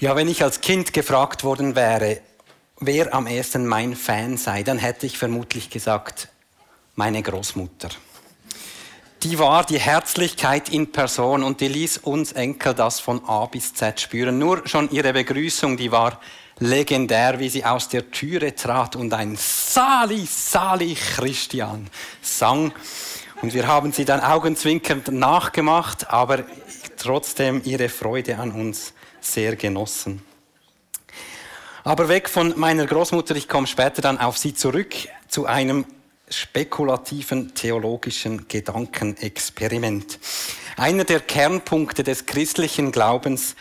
Ja, wenn ich als Kind gefragt worden wäre, wer am ersten mein Fan sei, dann hätte ich vermutlich gesagt, meine Großmutter. Die war die Herzlichkeit in Person und die ließ uns Enkel das von A bis Z spüren. Nur schon ihre Begrüßung, die war legendär, wie sie aus der Türe trat und ein Sali, Sali Christian sang. Und wir haben sie dann augenzwinkernd nachgemacht, aber trotzdem ihre Freude an uns sehr genossen. Aber weg von meiner Großmutter, ich komme später dann auf sie zurück, zu einem spekulativen theologischen Gedankenexperiment. Einer der Kernpunkte des christlichen Glaubens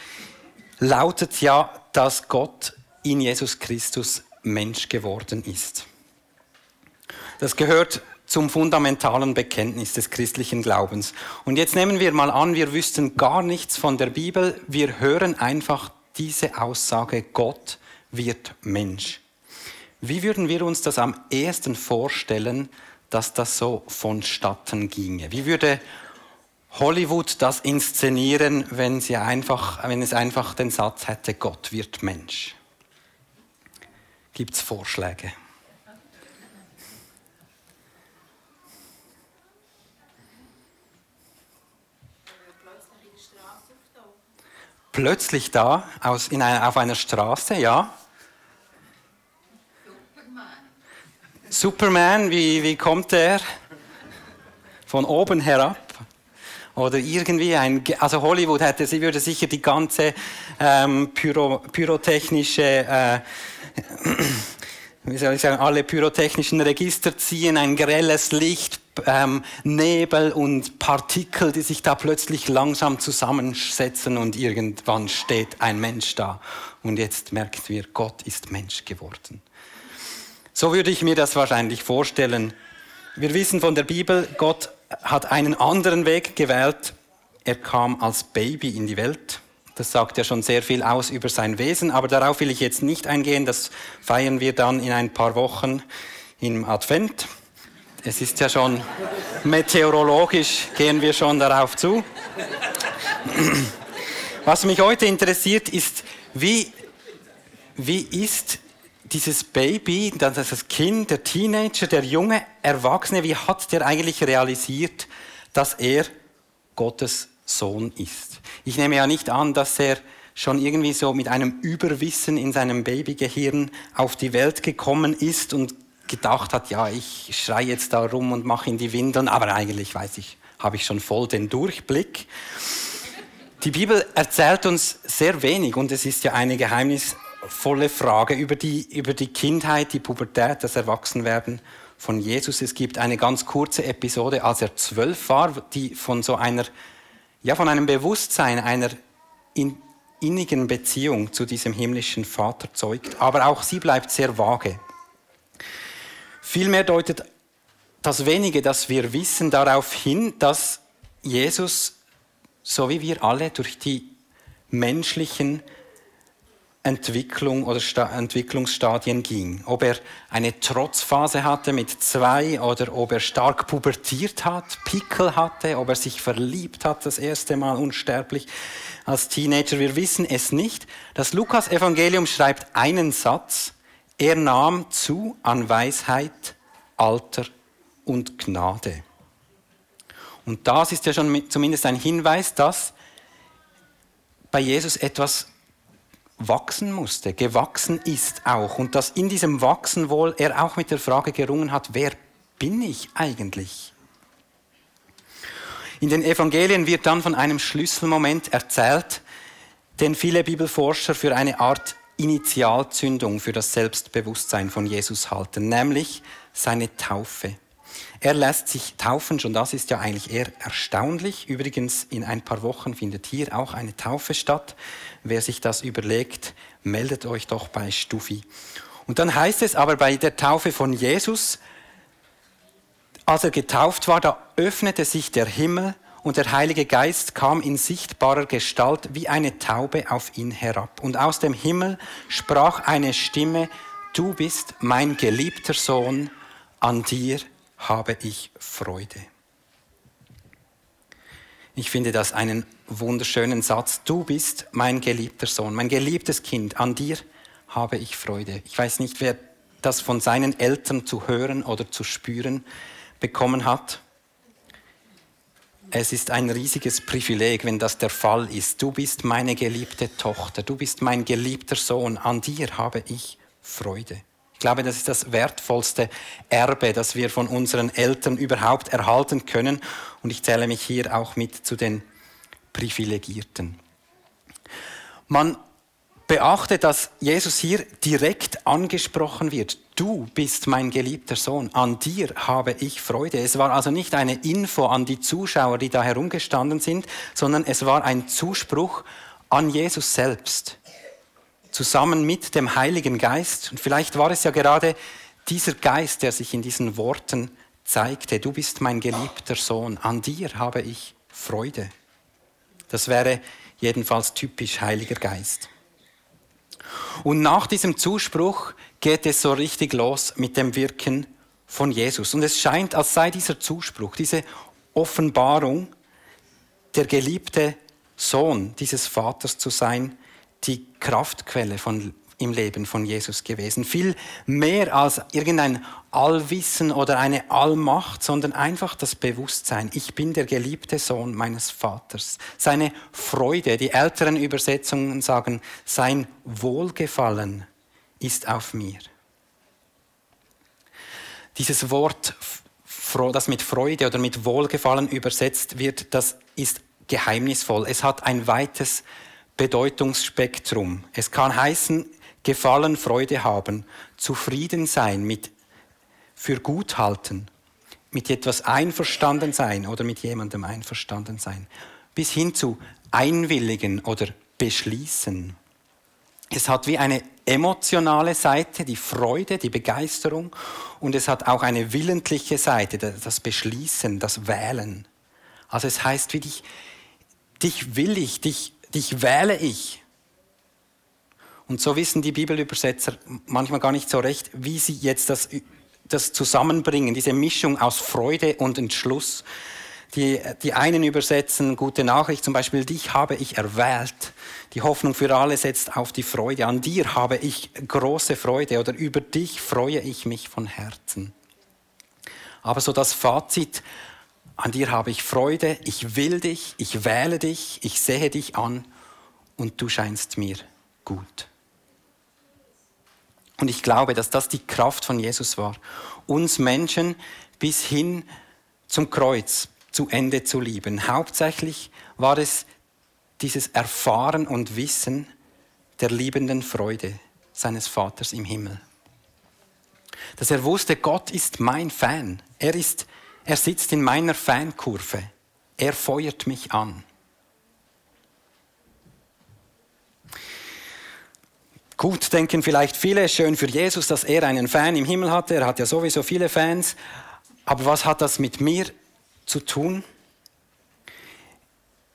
lautet ja, dass Gott in Jesus Christus Mensch geworden ist. Das gehört zum fundamentalen Bekenntnis des christlichen Glaubens. Und jetzt nehmen wir mal an, wir wüssten gar nichts von der Bibel, wir hören einfach diese Aussage, Gott wird Mensch. Wie würden wir uns das am ehesten vorstellen, dass das so vonstatten ginge? Wie würde Hollywood das inszenieren, wenn, sie einfach, wenn es einfach den Satz hätte, Gott wird Mensch? Gibt es Vorschläge? Plötzlich da aus, in einer, auf einer Straße, ja. Superman. Superman, wie, wie kommt der? Von oben herab? Oder irgendwie ein, also Hollywood hätte, sie würde sicher die ganze ähm, Pyro, pyrotechnische, äh, wie soll ich sagen, alle pyrotechnischen Register ziehen, ein grelles Licht, ähm, Nebel und Partikel, die sich da plötzlich langsam zusammensetzen und irgendwann steht ein Mensch da. Und jetzt merken wir, Gott ist Mensch geworden. So würde ich mir das wahrscheinlich vorstellen. Wir wissen von der Bibel, Gott hat einen anderen Weg gewählt. Er kam als Baby in die Welt. Das sagt ja schon sehr viel aus über sein Wesen, aber darauf will ich jetzt nicht eingehen. Das feiern wir dann in ein paar Wochen im Advent. Es ist ja schon meteorologisch, gehen wir schon darauf zu. Was mich heute interessiert, ist, wie, wie ist dieses Baby, das Kind, der Teenager, der junge Erwachsene, wie hat der eigentlich realisiert, dass er Gottes Sohn ist? Ich nehme ja nicht an, dass er schon irgendwie so mit einem Überwissen in seinem Babygehirn auf die Welt gekommen ist und gedacht hat, ja, ich schreie jetzt da rum und mache in die Windeln, aber eigentlich weiß ich, habe ich schon voll den Durchblick. Die Bibel erzählt uns sehr wenig und es ist ja eine geheimnisvolle Frage über die, über die Kindheit, die Pubertät, das Erwachsenwerden von Jesus. Es gibt eine ganz kurze Episode, als er zwölf war, die von so einer, ja, von einem Bewusstsein, einer in, innigen Beziehung zu diesem himmlischen Vater zeugt. Aber auch sie bleibt sehr vage. Vielmehr deutet das wenige, das wir wissen, darauf hin, dass Jesus, so wie wir alle, durch die menschlichen Entwicklung oder Entwicklungsstadien ging. Ob er eine Trotzphase hatte mit zwei oder ob er stark pubertiert hat, Pickel hatte, ob er sich verliebt hat, das erste Mal unsterblich als Teenager. Wir wissen es nicht. Das Lukas-Evangelium schreibt einen Satz, er nahm zu an Weisheit, Alter und Gnade. Und das ist ja schon zumindest ein Hinweis, dass bei Jesus etwas wachsen musste, gewachsen ist auch. Und dass in diesem Wachsen wohl er auch mit der Frage gerungen hat, wer bin ich eigentlich? In den Evangelien wird dann von einem Schlüsselmoment erzählt, den viele Bibelforscher für eine Art Initialzündung für das Selbstbewusstsein von Jesus halten, nämlich seine Taufe. Er lässt sich taufen, schon das ist ja eigentlich eher erstaunlich. Übrigens, in ein paar Wochen findet hier auch eine Taufe statt. Wer sich das überlegt, meldet euch doch bei Stufi. Und dann heißt es aber bei der Taufe von Jesus, als er getauft war, da öffnete sich der Himmel und der Heilige Geist kam in sichtbarer Gestalt wie eine Taube auf ihn herab. Und aus dem Himmel sprach eine Stimme, du bist mein geliebter Sohn, an dir habe ich Freude. Ich finde das einen wunderschönen Satz, du bist mein geliebter Sohn, mein geliebtes Kind, an dir habe ich Freude. Ich weiß nicht, wer das von seinen Eltern zu hören oder zu spüren bekommen hat. Es ist ein riesiges Privileg, wenn das der Fall ist. Du bist meine geliebte Tochter, du bist mein geliebter Sohn, an dir habe ich Freude. Ich glaube, das ist das wertvollste Erbe, das wir von unseren Eltern überhaupt erhalten können. Und ich zähle mich hier auch mit zu den Privilegierten. Man beachte, dass Jesus hier direkt angesprochen wird. Du bist mein geliebter Sohn, an dir habe ich Freude. Es war also nicht eine Info an die Zuschauer, die da herumgestanden sind, sondern es war ein Zuspruch an Jesus selbst zusammen mit dem Heiligen Geist. Und vielleicht war es ja gerade dieser Geist, der sich in diesen Worten zeigte. Du bist mein geliebter Sohn, an dir habe ich Freude. Das wäre jedenfalls typisch Heiliger Geist. Und nach diesem Zuspruch geht es so richtig los mit dem Wirken von Jesus. Und es scheint, als sei dieser Zuspruch, diese Offenbarung, der geliebte Sohn dieses Vaters zu sein, die Kraftquelle von, im Leben von Jesus gewesen. Viel mehr als irgendein Allwissen oder eine Allmacht, sondern einfach das Bewusstsein, ich bin der geliebte Sohn meines Vaters. Seine Freude, die älteren Übersetzungen sagen, sein Wohlgefallen ist auf mir. Dieses Wort, das mit Freude oder mit Wohlgefallen übersetzt wird, das ist geheimnisvoll. Es hat ein weites Bedeutungsspektrum. Es kann heißen, Gefallen, Freude haben, zufrieden sein, mit für gut halten, mit etwas einverstanden sein oder mit jemandem einverstanden sein, bis hin zu einwilligen oder beschließen. Es hat wie eine emotionale Seite, die Freude, die Begeisterung, und es hat auch eine willentliche Seite, das Beschließen, das Wählen. Also es heißt wie dich, dich will ich, dich dich wähle ich. Und so wissen die Bibelübersetzer manchmal gar nicht so recht, wie sie jetzt das, das zusammenbringen, diese Mischung aus Freude und Entschluss. Die, die einen übersetzen gute Nachricht, zum Beispiel, dich habe ich erwählt. Die Hoffnung für alle setzt auf die Freude. An dir habe ich große Freude oder über dich freue ich mich von Herzen. Aber so das Fazit, an dir habe ich Freude, ich will dich, ich wähle dich, ich sehe dich an und du scheinst mir gut. Und ich glaube, dass das die Kraft von Jesus war, uns Menschen bis hin zum Kreuz zu Ende zu lieben. Hauptsächlich war es dieses Erfahren und Wissen der liebenden Freude seines Vaters im Himmel. Dass er wusste, Gott ist mein Fan. Er ist er sitzt in meiner Fankurve. Er feuert mich an. Gut, denken vielleicht viele, schön für Jesus, dass er einen Fan im Himmel hatte. Er hat ja sowieso viele Fans. Aber was hat das mit mir zu tun?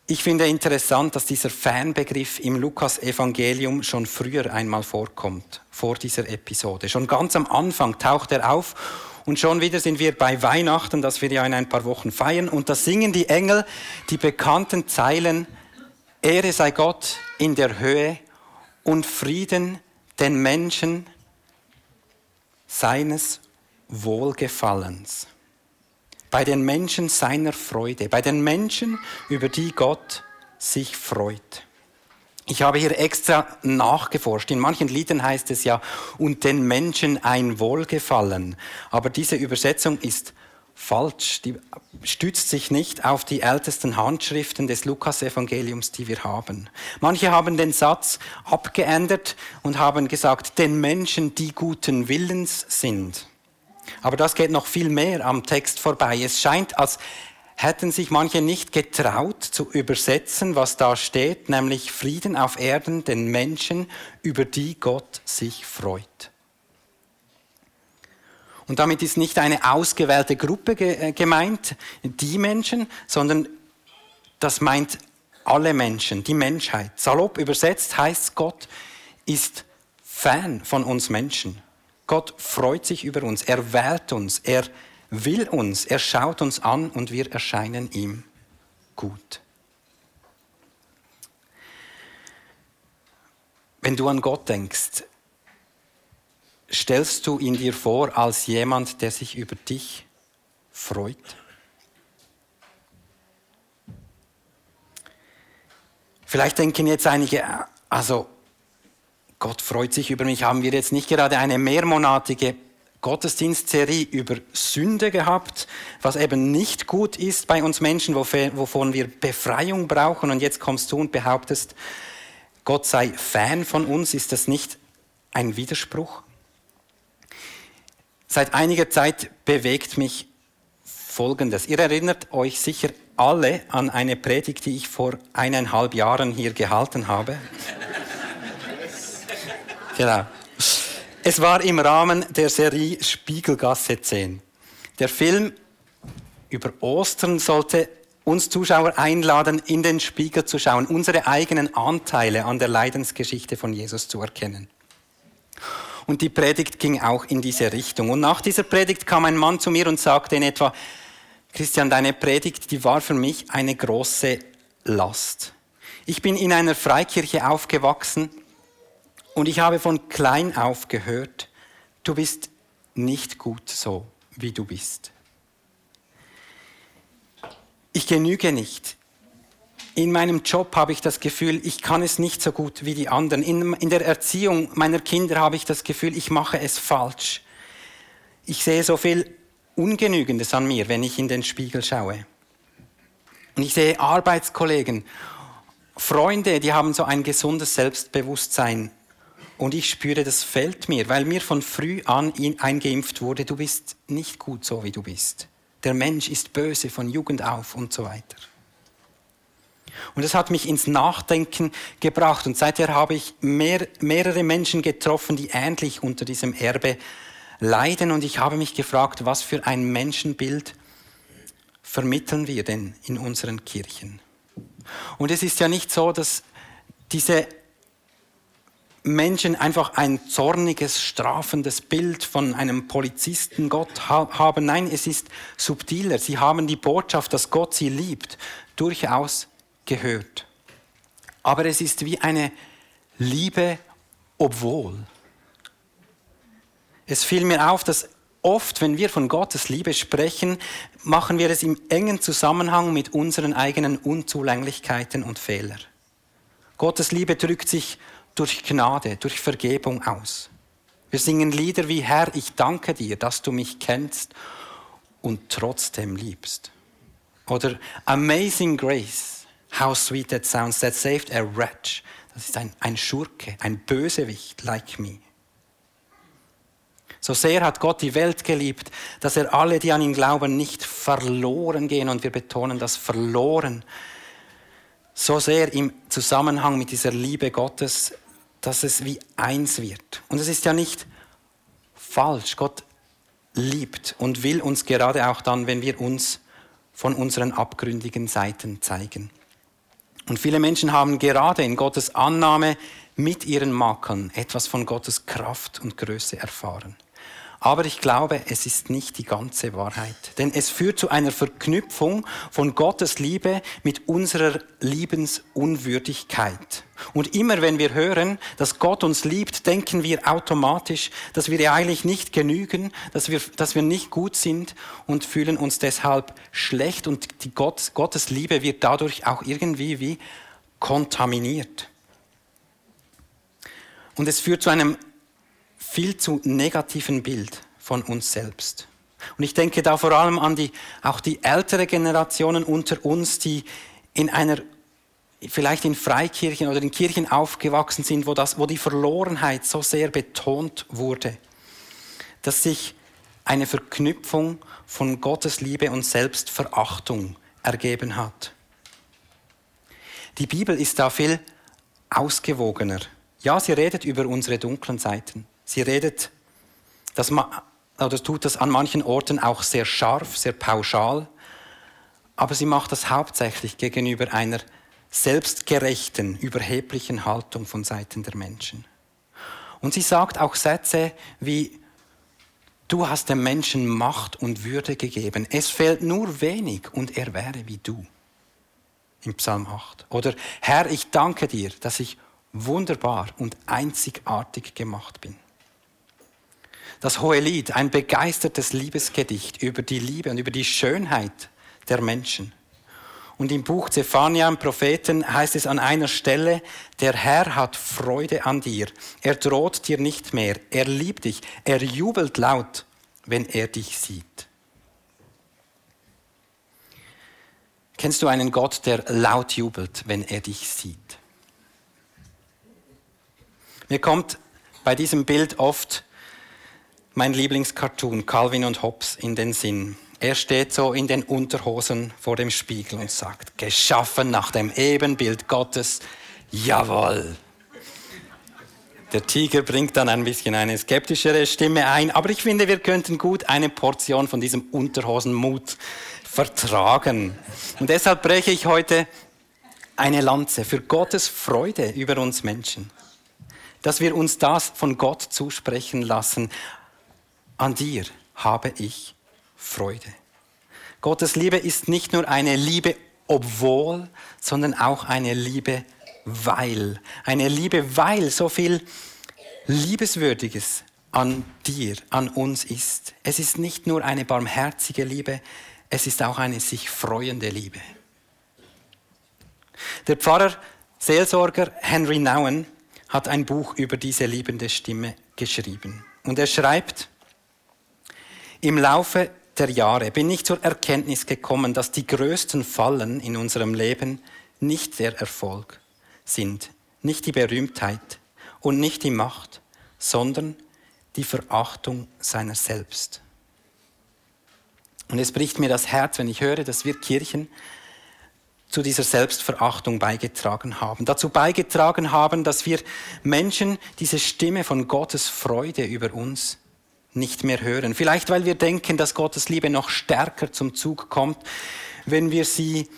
Ich finde interessant, dass dieser Fanbegriff im Lukas-Evangelium schon früher einmal vorkommt, vor dieser Episode. Schon ganz am Anfang taucht er auf und schon wieder sind wir bei Weihnachten, das wir ja in ein paar Wochen feiern. Und da singen die Engel die bekannten Zeilen, Ehre sei Gott in der Höhe und Frieden den Menschen seines Wohlgefallens. Bei den Menschen seiner Freude, bei den Menschen, über die Gott sich freut. Ich habe hier extra nachgeforscht. In manchen Liedern heißt es ja, und den Menschen ein Wohlgefallen. Aber diese Übersetzung ist falsch. Die stützt sich nicht auf die ältesten Handschriften des Lukas-Evangeliums, die wir haben. Manche haben den Satz abgeändert und haben gesagt, den Menschen, die guten Willens sind. Aber das geht noch viel mehr am Text vorbei. Es scheint, als hätten sich manche nicht getraut zu übersetzen, was da steht, nämlich Frieden auf Erden den Menschen, über die Gott sich freut. Und damit ist nicht eine ausgewählte Gruppe äh, gemeint, die Menschen, sondern das meint alle Menschen, die Menschheit. Salopp übersetzt heißt Gott ist Fan von uns Menschen. Gott freut sich über uns, er wählt uns, er will uns, er schaut uns an und wir erscheinen ihm gut. Wenn du an Gott denkst, stellst du ihn dir vor als jemand, der sich über dich freut? Vielleicht denken jetzt einige, also Gott freut sich über mich. Haben wir jetzt nicht gerade eine mehrmonatige Gottesdienstserie über Sünde gehabt, was eben nicht gut ist bei uns Menschen, wovon wir Befreiung brauchen. Und jetzt kommst du und behauptest, Gott sei Fan von uns. Ist das nicht ein Widerspruch? Seit einiger Zeit bewegt mich Folgendes. Ihr erinnert euch sicher alle an eine Predigt, die ich vor eineinhalb Jahren hier gehalten habe. Genau. Es war im Rahmen der Serie Spiegelgasse 10. Der Film über Ostern sollte uns Zuschauer einladen, in den Spiegel zu schauen, unsere eigenen Anteile an der Leidensgeschichte von Jesus zu erkennen. Und die Predigt ging auch in diese Richtung. Und nach dieser Predigt kam ein Mann zu mir und sagte in etwa, Christian, deine Predigt, die war für mich eine große Last. Ich bin in einer Freikirche aufgewachsen und ich habe von klein auf gehört, du bist nicht gut so, wie du bist. Ich genüge nicht. In meinem Job habe ich das Gefühl, ich kann es nicht so gut wie die anderen. In, in der Erziehung meiner Kinder habe ich das Gefühl, ich mache es falsch. Ich sehe so viel Ungenügendes an mir, wenn ich in den Spiegel schaue. Und ich sehe Arbeitskollegen, Freunde, die haben so ein gesundes Selbstbewusstsein und ich spüre, das fällt mir, weil mir von früh an eingeimpft wurde, du bist nicht gut so, wie du bist. Der Mensch ist böse von Jugend auf und so weiter. Und das hat mich ins Nachdenken gebracht. Und seither habe ich mehr, mehrere Menschen getroffen, die ähnlich unter diesem Erbe leiden. Und ich habe mich gefragt, was für ein Menschenbild vermitteln wir denn in unseren Kirchen? Und es ist ja nicht so, dass diese Menschen einfach ein zorniges, strafendes Bild von einem Polizisten Gott haben. Nein, es ist subtiler. Sie haben die Botschaft, dass Gott sie liebt, durchaus gehört. Aber es ist wie eine Liebe, obwohl. Es fiel mir auf, dass oft, wenn wir von Gottes Liebe sprechen, machen wir es im engen Zusammenhang mit unseren eigenen Unzulänglichkeiten und Fehlern. Gottes Liebe drückt sich durch Gnade, durch Vergebung aus. Wir singen Lieder wie Herr, ich danke dir, dass du mich kennst und trotzdem liebst. Oder Amazing Grace, how sweet that sounds, that saved a wretch. Das ist ein, ein Schurke, ein Bösewicht like me. So sehr hat Gott die Welt geliebt, dass er alle, die an ihn glauben, nicht verloren gehen. Und wir betonen das verloren. So sehr im Zusammenhang mit dieser Liebe Gottes dass es wie eins wird. Und es ist ja nicht falsch. Gott liebt und will uns gerade auch dann, wenn wir uns von unseren abgründigen Seiten zeigen. Und viele Menschen haben gerade in Gottes Annahme mit ihren Makeln etwas von Gottes Kraft und Größe erfahren. Aber ich glaube, es ist nicht die ganze Wahrheit. Denn es führt zu einer Verknüpfung von Gottes Liebe mit unserer Liebensunwürdigkeit. Und immer wenn wir hören, dass Gott uns liebt, denken wir automatisch, dass wir eigentlich nicht genügen, dass wir, dass wir nicht gut sind und fühlen uns deshalb schlecht. Und die Gott, Gottes Liebe wird dadurch auch irgendwie wie kontaminiert. Und es führt zu einem viel zu negativen Bild von uns selbst. Und ich denke da vor allem an die, auch die ältere Generationen unter uns, die in einer, vielleicht in Freikirchen oder in Kirchen aufgewachsen sind, wo, das, wo die Verlorenheit so sehr betont wurde, dass sich eine Verknüpfung von Gottes Liebe und Selbstverachtung ergeben hat. Die Bibel ist da viel ausgewogener. Ja, sie redet über unsere dunklen Seiten. Sie redet, das, oder tut das an manchen Orten auch sehr scharf, sehr pauschal, aber sie macht das hauptsächlich gegenüber einer selbstgerechten, überheblichen Haltung von Seiten der Menschen. Und sie sagt auch Sätze wie, du hast dem Menschen Macht und Würde gegeben. Es fehlt nur wenig und er wäre wie du. Im Psalm 8. Oder Herr, ich danke dir, dass ich wunderbar und einzigartig gemacht bin. Das hohe Lied, ein begeistertes Liebesgedicht über die Liebe und über die Schönheit der Menschen. Und im Buch Zephania, im Propheten, heißt es an einer Stelle, der Herr hat Freude an dir. Er droht dir nicht mehr. Er liebt dich. Er jubelt laut, wenn er dich sieht. Kennst du einen Gott, der laut jubelt, wenn er dich sieht? Mir kommt bei diesem Bild oft mein Lieblingscartoon Calvin und Hobbes in den Sinn. Er steht so in den Unterhosen vor dem Spiegel und sagt, geschaffen nach dem Ebenbild Gottes, jawohl. Der Tiger bringt dann ein bisschen eine skeptischere Stimme ein, aber ich finde, wir könnten gut eine Portion von diesem Unterhosenmut vertragen. Und deshalb breche ich heute eine Lanze für Gottes Freude über uns Menschen. Dass wir uns das von Gott zusprechen lassen. An dir habe ich Freude. Gottes Liebe ist nicht nur eine Liebe obwohl, sondern auch eine Liebe weil. Eine Liebe, weil so viel Liebeswürdiges an dir, an uns ist. Es ist nicht nur eine barmherzige Liebe, es ist auch eine sich freuende Liebe. Der Pfarrer, Seelsorger Henry Nouwen hat ein Buch über diese liebende Stimme geschrieben. Und er schreibt, im Laufe der Jahre bin ich zur Erkenntnis gekommen, dass die größten Fallen in unserem Leben nicht der Erfolg sind, nicht die Berühmtheit und nicht die Macht, sondern die Verachtung seiner selbst. Und es bricht mir das Herz, wenn ich höre, dass wir Kirchen zu dieser Selbstverachtung beigetragen haben. Dazu beigetragen haben, dass wir Menschen diese Stimme von Gottes Freude über uns nicht mehr hören. Vielleicht weil wir denken, dass Gottes Liebe noch stärker zum Zug kommt, wenn wir sie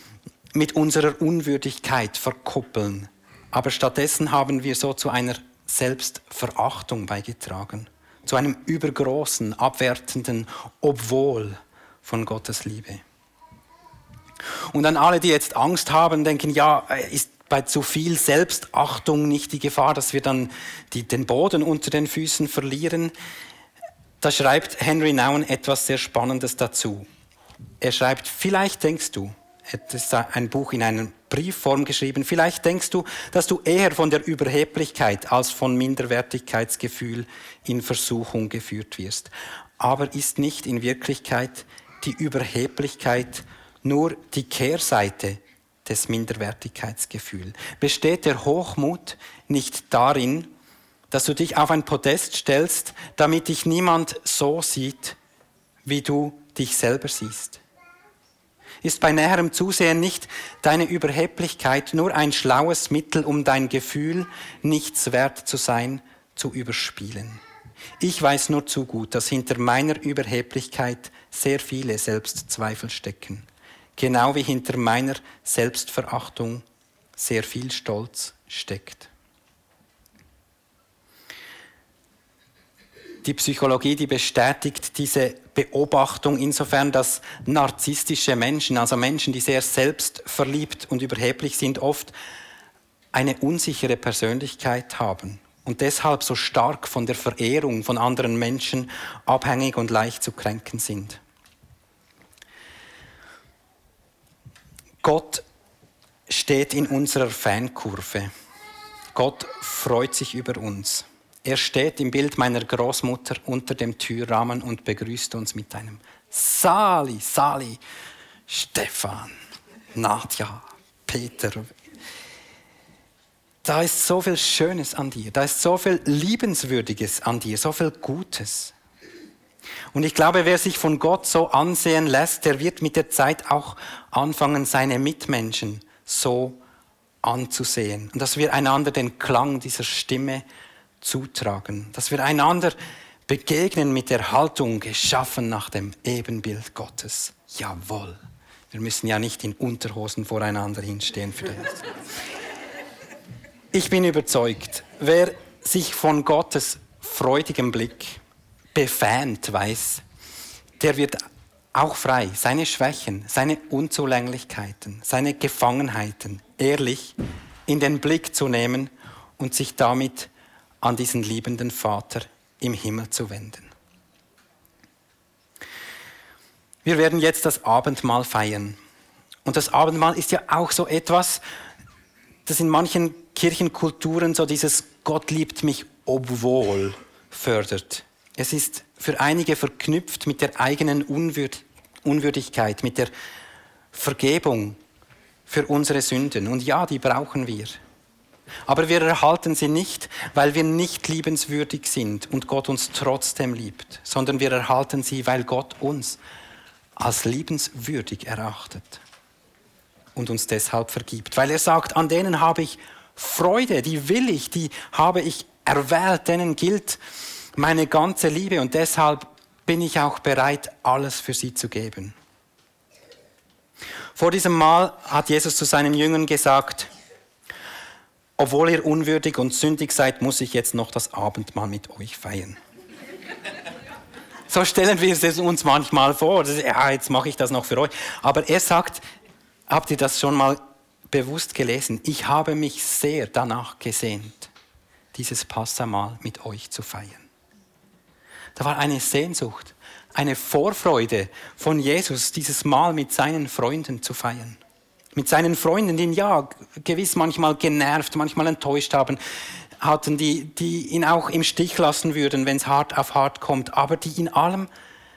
mit unserer Unwürdigkeit verkuppeln. Aber stattdessen haben wir so zu einer Selbstverachtung beigetragen, zu einem übergroßen, abwertenden Obwohl von Gottes Liebe. Und an alle, die jetzt Angst haben, denken, ja, ist bei zu viel Selbstachtung nicht die Gefahr, dass wir dann die, den Boden unter den Füßen verlieren? Da schreibt Henry Nouwen etwas sehr Spannendes dazu. Er schreibt, vielleicht denkst du, er hat ein Buch in einer Briefform geschrieben, vielleicht denkst du, dass du eher von der Überheblichkeit als von Minderwertigkeitsgefühl in Versuchung geführt wirst. Aber ist nicht in Wirklichkeit die Überheblichkeit nur die Kehrseite des Minderwertigkeitsgefühls? Besteht der Hochmut nicht darin, dass du dich auf ein Podest stellst, damit dich niemand so sieht, wie du dich selber siehst? Ist bei näherem Zusehen nicht deine Überheblichkeit nur ein schlaues Mittel, um dein Gefühl, nichts wert zu sein, zu überspielen? Ich weiß nur zu gut, dass hinter meiner Überheblichkeit sehr viele Selbstzweifel stecken, genau wie hinter meiner Selbstverachtung sehr viel Stolz steckt. Die Psychologie, die bestätigt diese Beobachtung insofern, dass narzisstische Menschen, also Menschen, die sehr selbstverliebt und überheblich sind, oft eine unsichere Persönlichkeit haben und deshalb so stark von der Verehrung von anderen Menschen abhängig und leicht zu kränken sind. Gott steht in unserer Fankurve. Gott freut sich über uns. Er steht im Bild meiner Großmutter unter dem Türrahmen und begrüßt uns mit einem Sali, Sali, Stefan, Nadja, Peter. Da ist so viel Schönes an dir, da ist so viel Liebenswürdiges an dir, so viel Gutes. Und ich glaube, wer sich von Gott so ansehen lässt, der wird mit der Zeit auch anfangen, seine Mitmenschen so anzusehen. Und dass wir einander den Klang dieser Stimme zutragen, dass wir einander begegnen mit der Haltung geschaffen nach dem Ebenbild Gottes. Jawohl. Wir müssen ja nicht in Unterhosen voreinander hinstehen für das. Ich bin überzeugt, wer sich von Gottes freudigem Blick befähnt weiß, der wird auch frei, seine Schwächen, seine Unzulänglichkeiten, seine Gefangenheiten ehrlich in den Blick zu nehmen und sich damit an diesen liebenden Vater im Himmel zu wenden. Wir werden jetzt das Abendmahl feiern. Und das Abendmahl ist ja auch so etwas, das in manchen Kirchenkulturen so dieses Gott liebt mich obwohl fördert. Es ist für einige verknüpft mit der eigenen Unwürd Unwürdigkeit, mit der Vergebung für unsere Sünden. Und ja, die brauchen wir. Aber wir erhalten sie nicht, weil wir nicht liebenswürdig sind und Gott uns trotzdem liebt, sondern wir erhalten sie, weil Gott uns als liebenswürdig erachtet und uns deshalb vergibt. Weil er sagt, an denen habe ich Freude, die will ich, die habe ich erwählt, denen gilt meine ganze Liebe und deshalb bin ich auch bereit, alles für sie zu geben. Vor diesem Mal hat Jesus zu seinen Jüngern gesagt, obwohl ihr unwürdig und sündig seid, muss ich jetzt noch das Abendmahl mit euch feiern. So stellen wir es uns manchmal vor. Ja, jetzt mache ich das noch für euch. Aber er sagt, habt ihr das schon mal bewusst gelesen? Ich habe mich sehr danach gesehnt, dieses Passamal mit euch zu feiern. Da war eine Sehnsucht, eine Vorfreude von Jesus, dieses Mal mit seinen Freunden zu feiern mit seinen Freunden, die ihn ja gewiss manchmal genervt, manchmal enttäuscht haben, hatten, die, die ihn auch im Stich lassen würden, wenn es hart auf hart kommt, aber die in allem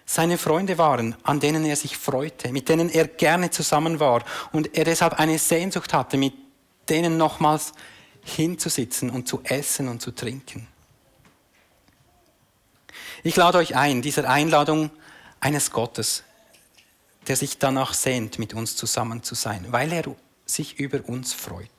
seine Freunde waren, an denen er sich freute, mit denen er gerne zusammen war und er deshalb eine Sehnsucht hatte, mit denen nochmals hinzusitzen und zu essen und zu trinken. Ich lade euch ein, dieser Einladung eines Gottes, der sich danach sehnt, mit uns zusammen zu sein, weil er sich über uns freut.